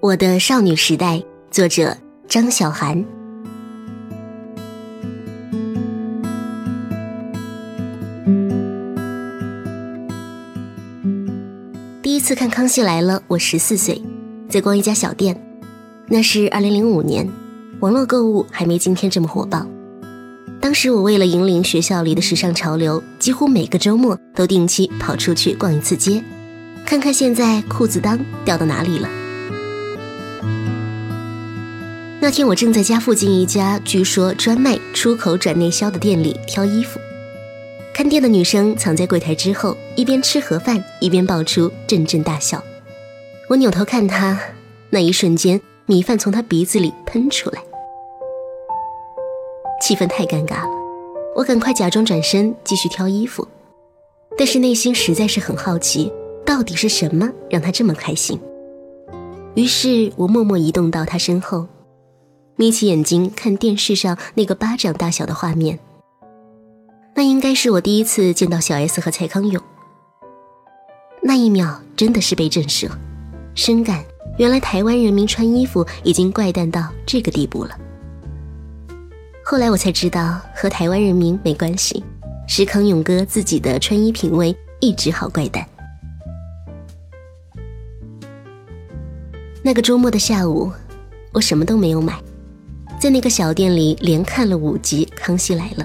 我的少女时代，作者张小涵。第一次看《康熙来了》，我十四岁，在逛一家小店。那是二零零五年，网络购物还没今天这么火爆。当时我为了引领学校里的时尚潮流，几乎每个周末都定期跑出去逛一次街，看看现在裤子裆掉到哪里了。那天我正在家附近一家据说专卖出口转内销的店里挑衣服，看店的女生藏在柜台之后，一边吃盒饭一边爆出阵阵大笑。我扭头看她，那一瞬间米饭从她鼻子里喷出来，气氛太尴尬了。我赶快假装转身继续挑衣服，但是内心实在是很好奇，到底是什么让她这么开心。于是我默默移动到她身后。眯起眼睛看电视上那个巴掌大小的画面，那应该是我第一次见到小 S 和蔡康永。那一秒真的是被震慑，深感原来台湾人民穿衣服已经怪诞到这个地步了。后来我才知道和台湾人民没关系，是康永哥自己的穿衣品味一直好怪诞。那个周末的下午，我什么都没有买。在那个小店里连看了五集《康熙来了》，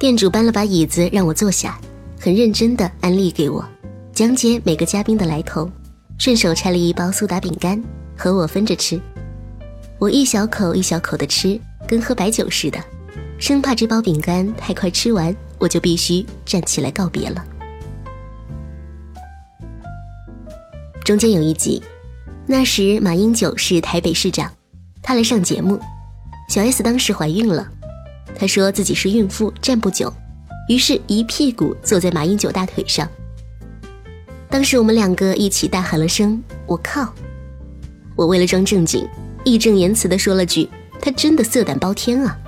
店主搬了把椅子让我坐下，很认真地安利给我，讲解每个嘉宾的来头，顺手拆了一包苏打饼干和我分着吃。我一小口一小口地吃，跟喝白酒似的，生怕这包饼干太快吃完，我就必须站起来告别了。中间有一集，那时马英九是台北市长。他来上节目，小 S 当时怀孕了，她说自己是孕妇，站不久，于是一屁股坐在马英九大腿上。当时我们两个一起大喊了声“我靠”，我为了装正经，义正言辞地说了句“他真的色胆包天啊”，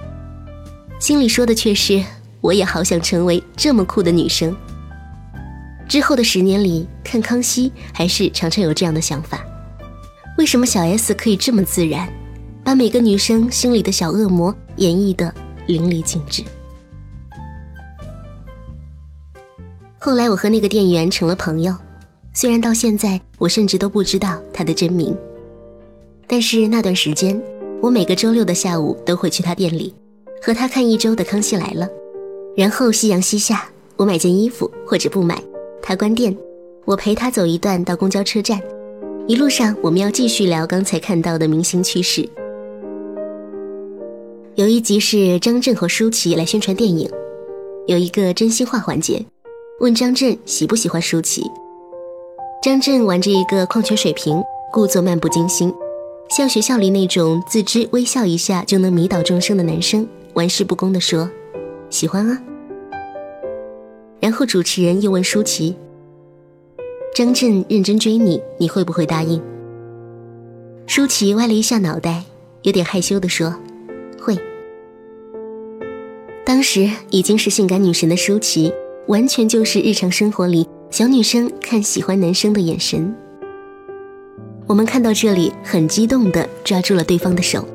心里说的却是我也好想成为这么酷的女生。之后的十年里，看康熙还是常常有这样的想法：为什么小 S 可以这么自然？把每个女生心里的小恶魔演绎的淋漓尽致。后来我和那个店员成了朋友，虽然到现在我甚至都不知道他的真名，但是那段时间，我每个周六的下午都会去他店里，和他看一周的《康熙来了》，然后夕阳西下，我买件衣服或者不买，他关店，我陪他走一段到公交车站，一路上我们要继续聊刚才看到的明星趣事。有一集是张震和舒淇来宣传电影，有一个真心话环节，问张震喜不喜欢舒淇。张震玩着一个矿泉水瓶，故作漫不经心，像学校里那种自知微笑一下就能迷倒众生的男生，玩世不恭地说：“喜欢啊。”然后主持人又问舒淇：“张震认真追你，你会不会答应？”舒淇歪了一下脑袋，有点害羞地说。当时已经是性感女神的舒淇，完全就是日常生活里小女生看喜欢男生的眼神。我们看到这里，很激动地抓住了对方的手。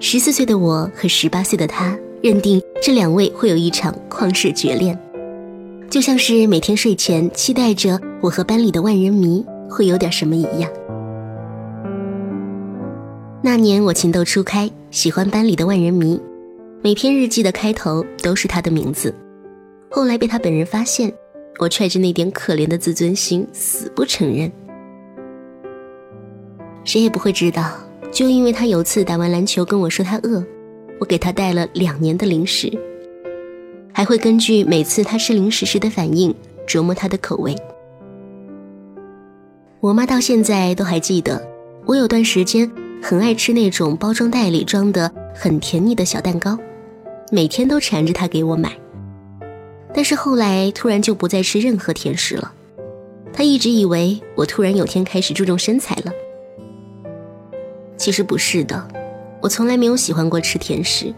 十四岁的我和十八岁的他，认定这两位会有一场旷世绝恋，就像是每天睡前期待着我和班里的万人迷会有点什么一样。那年我情窦初开，喜欢班里的万人迷，每篇日记的开头都是他的名字。后来被他本人发现，我揣着那点可怜的自尊心，死不承认。谁也不会知道，就因为他有次打完篮球跟我说他饿，我给他带了两年的零食，还会根据每次他吃零食时的反应琢磨他的口味。我妈到现在都还记得，我有段时间。很爱吃那种包装袋里装的很甜腻的小蛋糕，每天都缠着他给我买。但是后来突然就不再吃任何甜食了。他一直以为我突然有天开始注重身材了。其实不是的，我从来没有喜欢过吃甜食，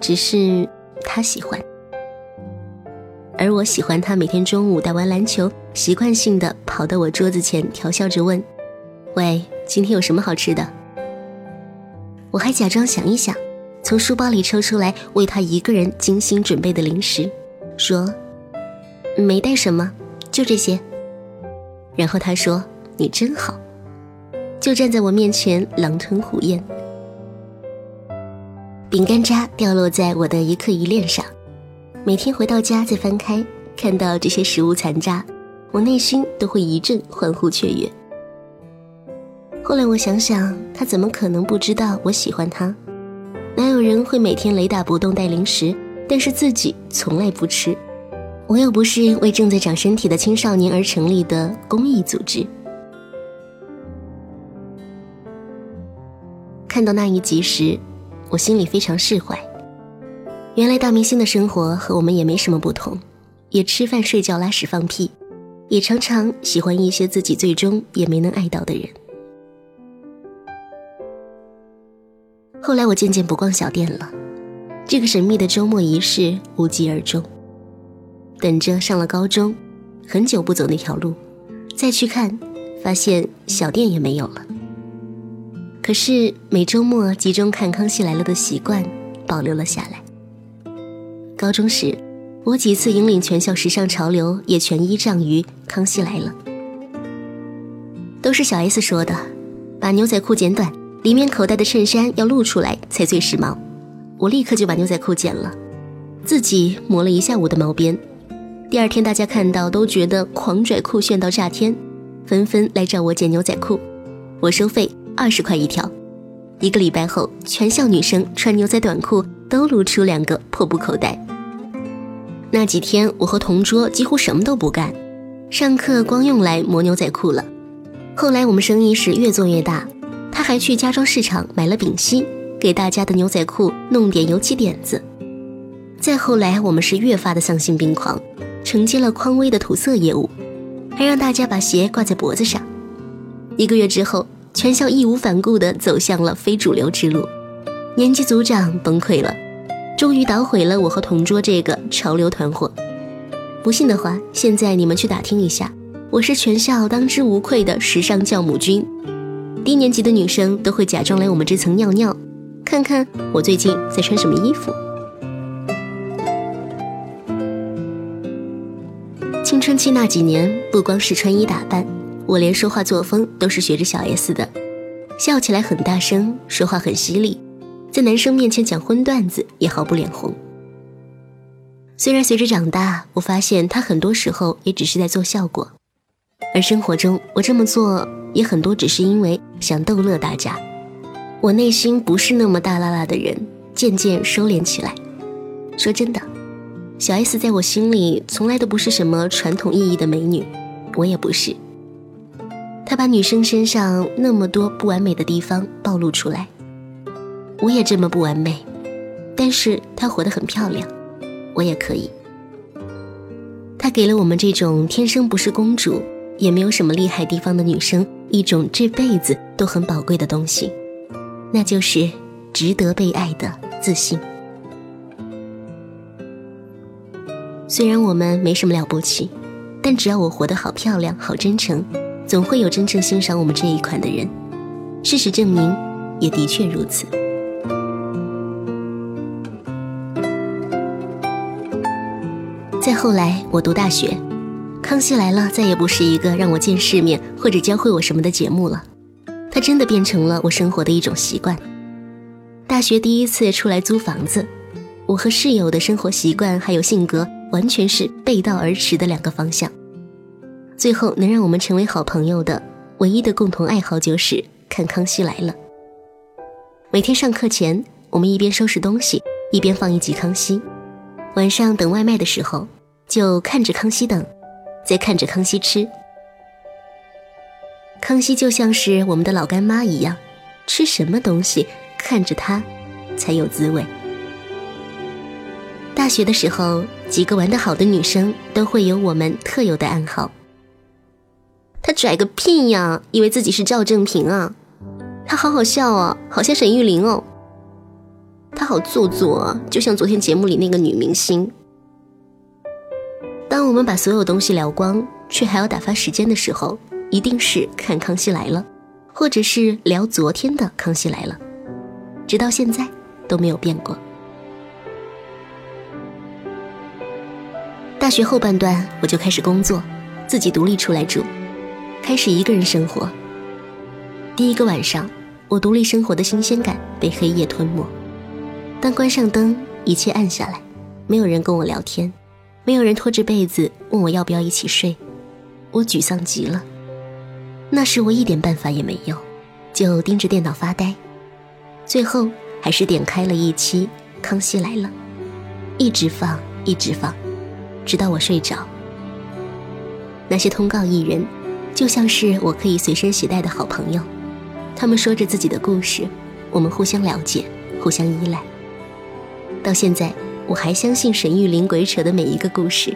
只是他喜欢。而我喜欢他每天中午打完篮球，习惯性的跑到我桌子前，调笑着问：“喂。”今天有什么好吃的？我还假装想一想，从书包里抽出来为他一个人精心准备的零食，说：“没带什么，就这些。”然后他说：“你真好。”就站在我面前狼吞虎咽。饼干渣掉落在我的一课一恋上，每天回到家再翻开，看到这些食物残渣，我内心都会一阵欢呼雀跃。后来我想想，他怎么可能不知道我喜欢他？哪有人会每天雷打不动带零食，但是自己从来不吃？我又不是为正在长身体的青少年而成立的公益组织。看到那一集时。我心里非常释怀。原来大明星的生活和我们也没什么不同，也吃饭、睡觉、拉屎、放屁，也常常喜欢一些自己最终也没能爱到的人。后来我渐渐不逛小店了，这个神秘的周末仪式无疾而终。等着上了高中，很久不走那条路，再去看，发现小店也没有了。可是每周末集中看《康熙来了》的习惯保留了下来。高中时，我几次引领全校时尚潮流，也全依仗于《康熙来了》。都是小 S 说的，把牛仔裤剪短，里面口袋的衬衫要露出来才最时髦。我立刻就把牛仔裤剪了，自己磨了一下午的毛边。第二天大家看到都觉得狂拽酷炫到炸天，纷纷来找我剪牛仔裤，我收费。二十块一条，一个礼拜后，全校女生穿牛仔短裤都露出两个破布口袋。那几天，我和同桌几乎什么都不干，上课光用来磨牛仔裤了。后来我们生意是越做越大，他还去家装市场买了丙烯，给大家的牛仔裤弄点油漆点子。再后来，我们是越发的丧心病狂，承接了匡威的涂色业务，还让大家把鞋挂在脖子上。一个月之后。全校义无反顾地走向了非主流之路，年级组长崩溃了，终于捣毁了我和同桌这个潮流团伙。不信的话，现在你们去打听一下，我是全校当之无愧的时尚教母军。低年级的女生都会假装来我们这层尿尿，看看我最近在穿什么衣服。青春期那几年，不光是穿衣打扮。我连说话作风都是学着小 S 的，笑起来很大声，说话很犀利，在男生面前讲荤段子也毫不脸红。虽然随着长大，我发现他很多时候也只是在做效果，而生活中我这么做也很多只是因为想逗乐大家。我内心不是那么大拉拉的人，渐渐收敛起来。说真的，小 S 在我心里从来都不是什么传统意义的美女，我也不是。他把女生身上那么多不完美的地方暴露出来，我也这么不完美，但是她活得很漂亮，我也可以。他给了我们这种天生不是公主，也没有什么厉害地方的女生一种这辈子都很宝贵的东西，那就是值得被爱的自信。虽然我们没什么了不起，但只要我活得好漂亮、好真诚。总会有真正欣赏我们这一款的人，事实证明，也的确如此。再后来，我读大学，《康熙来了》再也不是一个让我见世面或者教会我什么的节目了，它真的变成了我生活的一种习惯。大学第一次出来租房子，我和室友的生活习惯还有性格完全是背道而驰的两个方向。最后能让我们成为好朋友的唯一的共同爱好就是看《康熙来了》。每天上课前，我们一边收拾东西，一边放一集《康熙》。晚上等外卖的时候，就看着康熙等，在看着康熙吃。康熙就像是我们的老干妈一样，吃什么东西看着他才有滋味。大学的时候，几个玩得好的女生都会有我们特有的暗号。他拽个屁呀！以为自己是赵正平啊？他好好笑啊，好像沈玉琳哦。他好做作啊，就像昨天节目里那个女明星。当我们把所有东西聊光，却还要打发时间的时候，一定是看《康熙来了》，或者是聊昨天的《康熙来了》，直到现在都没有变过。大学后半段，我就开始工作，自己独立出来住，开始一个人生活。第一个晚上，我独立生活的新鲜感被黑夜吞没。当关上灯，一切暗下来，没有人跟我聊天，没有人拖着被子问我要不要一起睡，我沮丧极了。那时我一点办法也没有，就盯着电脑发呆。最后还是点开了一期《康熙来了》，一直放，一直放。直到我睡着，那些通告艺人，就像是我可以随身携带的好朋友，他们说着自己的故事，我们互相了解，互相依赖。到现在，我还相信沈玉琳鬼扯的每一个故事，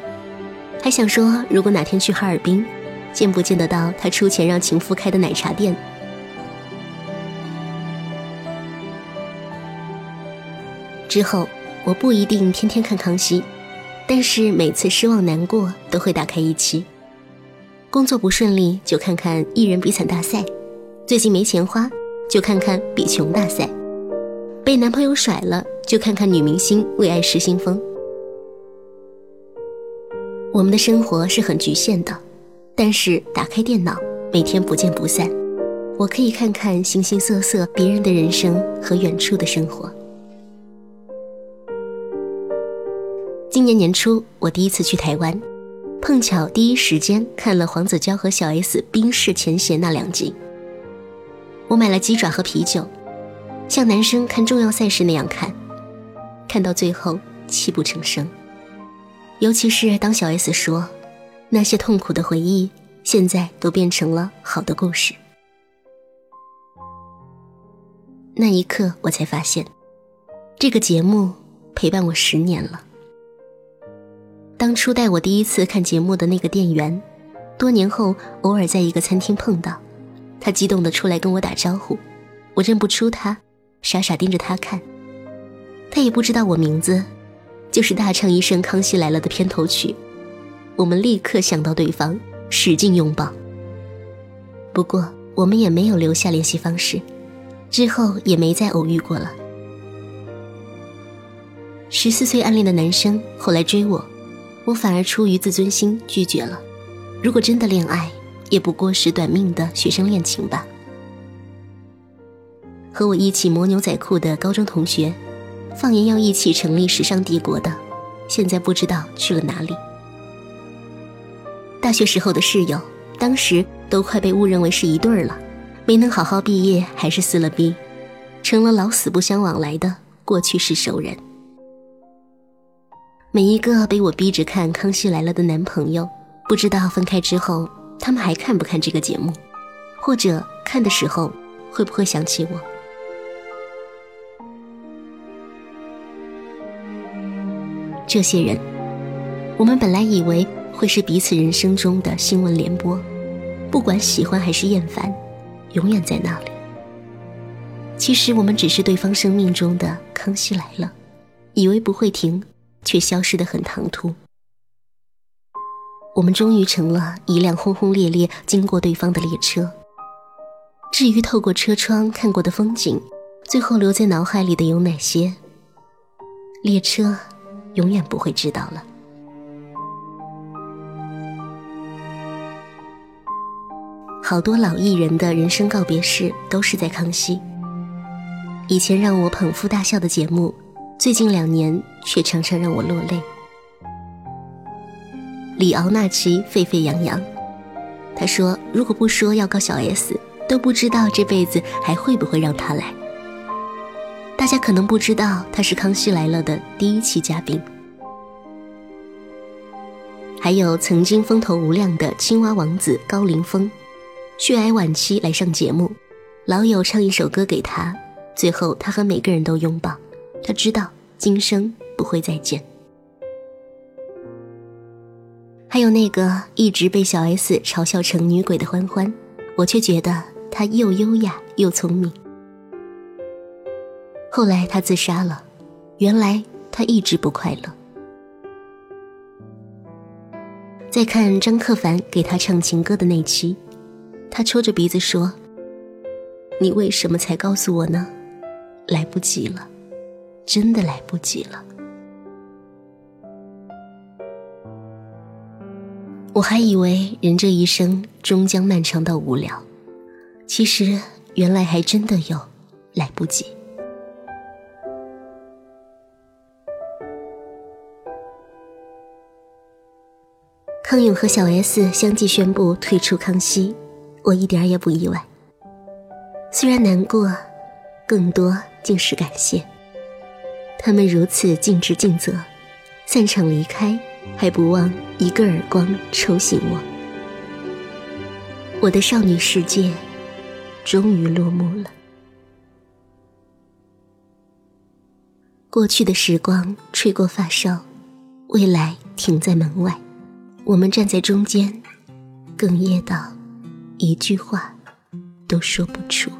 还想说，如果哪天去哈尔滨，见不见得到他出钱让情夫开的奶茶店？之后，我不一定天天看康熙。但是每次失望难过都会打开一期，工作不顺利就看看艺人比惨大赛，最近没钱花就看看比穷大赛，被男朋友甩了就看看女明星为爱失心疯。我们的生活是很局限的，但是打开电脑，每天不见不散，我可以看看形形色色别人的人生和远处的生活。今年年初，我第一次去台湾，碰巧第一时间看了黄子佼和小 S 冰释前嫌那两集。我买了鸡爪和啤酒，像男生看重要赛事那样看，看到最后泣不成声。尤其是当小 S 说，那些痛苦的回忆现在都变成了好的故事，那一刻我才发现，这个节目陪伴我十年了。当初带我第一次看节目的那个店员，多年后偶尔在一个餐厅碰到，他激动地出来跟我打招呼，我认不出他，傻傻盯着他看。他也不知道我名字，就是大唱一声《康熙来了》的片头曲，我们立刻想到对方，使劲拥抱。不过我们也没有留下联系方式，之后也没再偶遇过了。十四岁暗恋的男生后来追我。我反而出于自尊心拒绝了。如果真的恋爱，也不过是短命的学生恋情吧。和我一起磨牛仔裤的高中同学，放言要一起成立时尚帝国的，现在不知道去了哪里。大学时候的室友，当时都快被误认为是一对儿了，没能好好毕业，还是撕了逼，成了老死不相往来的过去式熟人。每一个被我逼着看《康熙来了》的男朋友，不知道分开之后，他们还看不看这个节目，或者看的时候会不会想起我？这些人，我们本来以为会是彼此人生中的新闻联播，不管喜欢还是厌烦，永远在那里。其实我们只是对方生命中的《康熙来了》，以为不会停。却消失得很唐突。我们终于成了一辆轰轰烈烈经过对方的列车。至于透过车窗看过的风景，最后留在脑海里的有哪些？列车永远不会知道了。好多老艺人的人生告别式都是在康熙。以前让我捧腹大笑的节目。最近两年却常常让我落泪。李敖那期沸沸扬扬，他说如果不说要告小 S，都不知道这辈子还会不会让他来。大家可能不知道他是《康熙来了》的第一期嘉宾。还有曾经风头无量的青蛙王子高凌风，血癌晚期来上节目，老友唱一首歌给他，最后他和每个人都拥抱。他知道今生不会再见。还有那个一直被小 S 嘲笑成女鬼的欢欢，我却觉得她又优雅又聪明。后来他自杀了，原来他一直不快乐。再看张克凡给他唱情歌的那期，他抽着鼻子说：“你为什么才告诉我呢？来不及了，真的来不及了。我还以为人这一生终将漫长到无聊，其实原来还真的有来不及。康永和小 S 相继宣布退出康熙，我一点也不意外。虽然难过，更多竟是感谢。他们如此尽职尽责，散场离开，还不忘一个耳光抽醒我。我的少女世界终于落幕了。过去的时光吹过发梢，未来停在门外。我们站在中间，哽咽到一句话都说不出。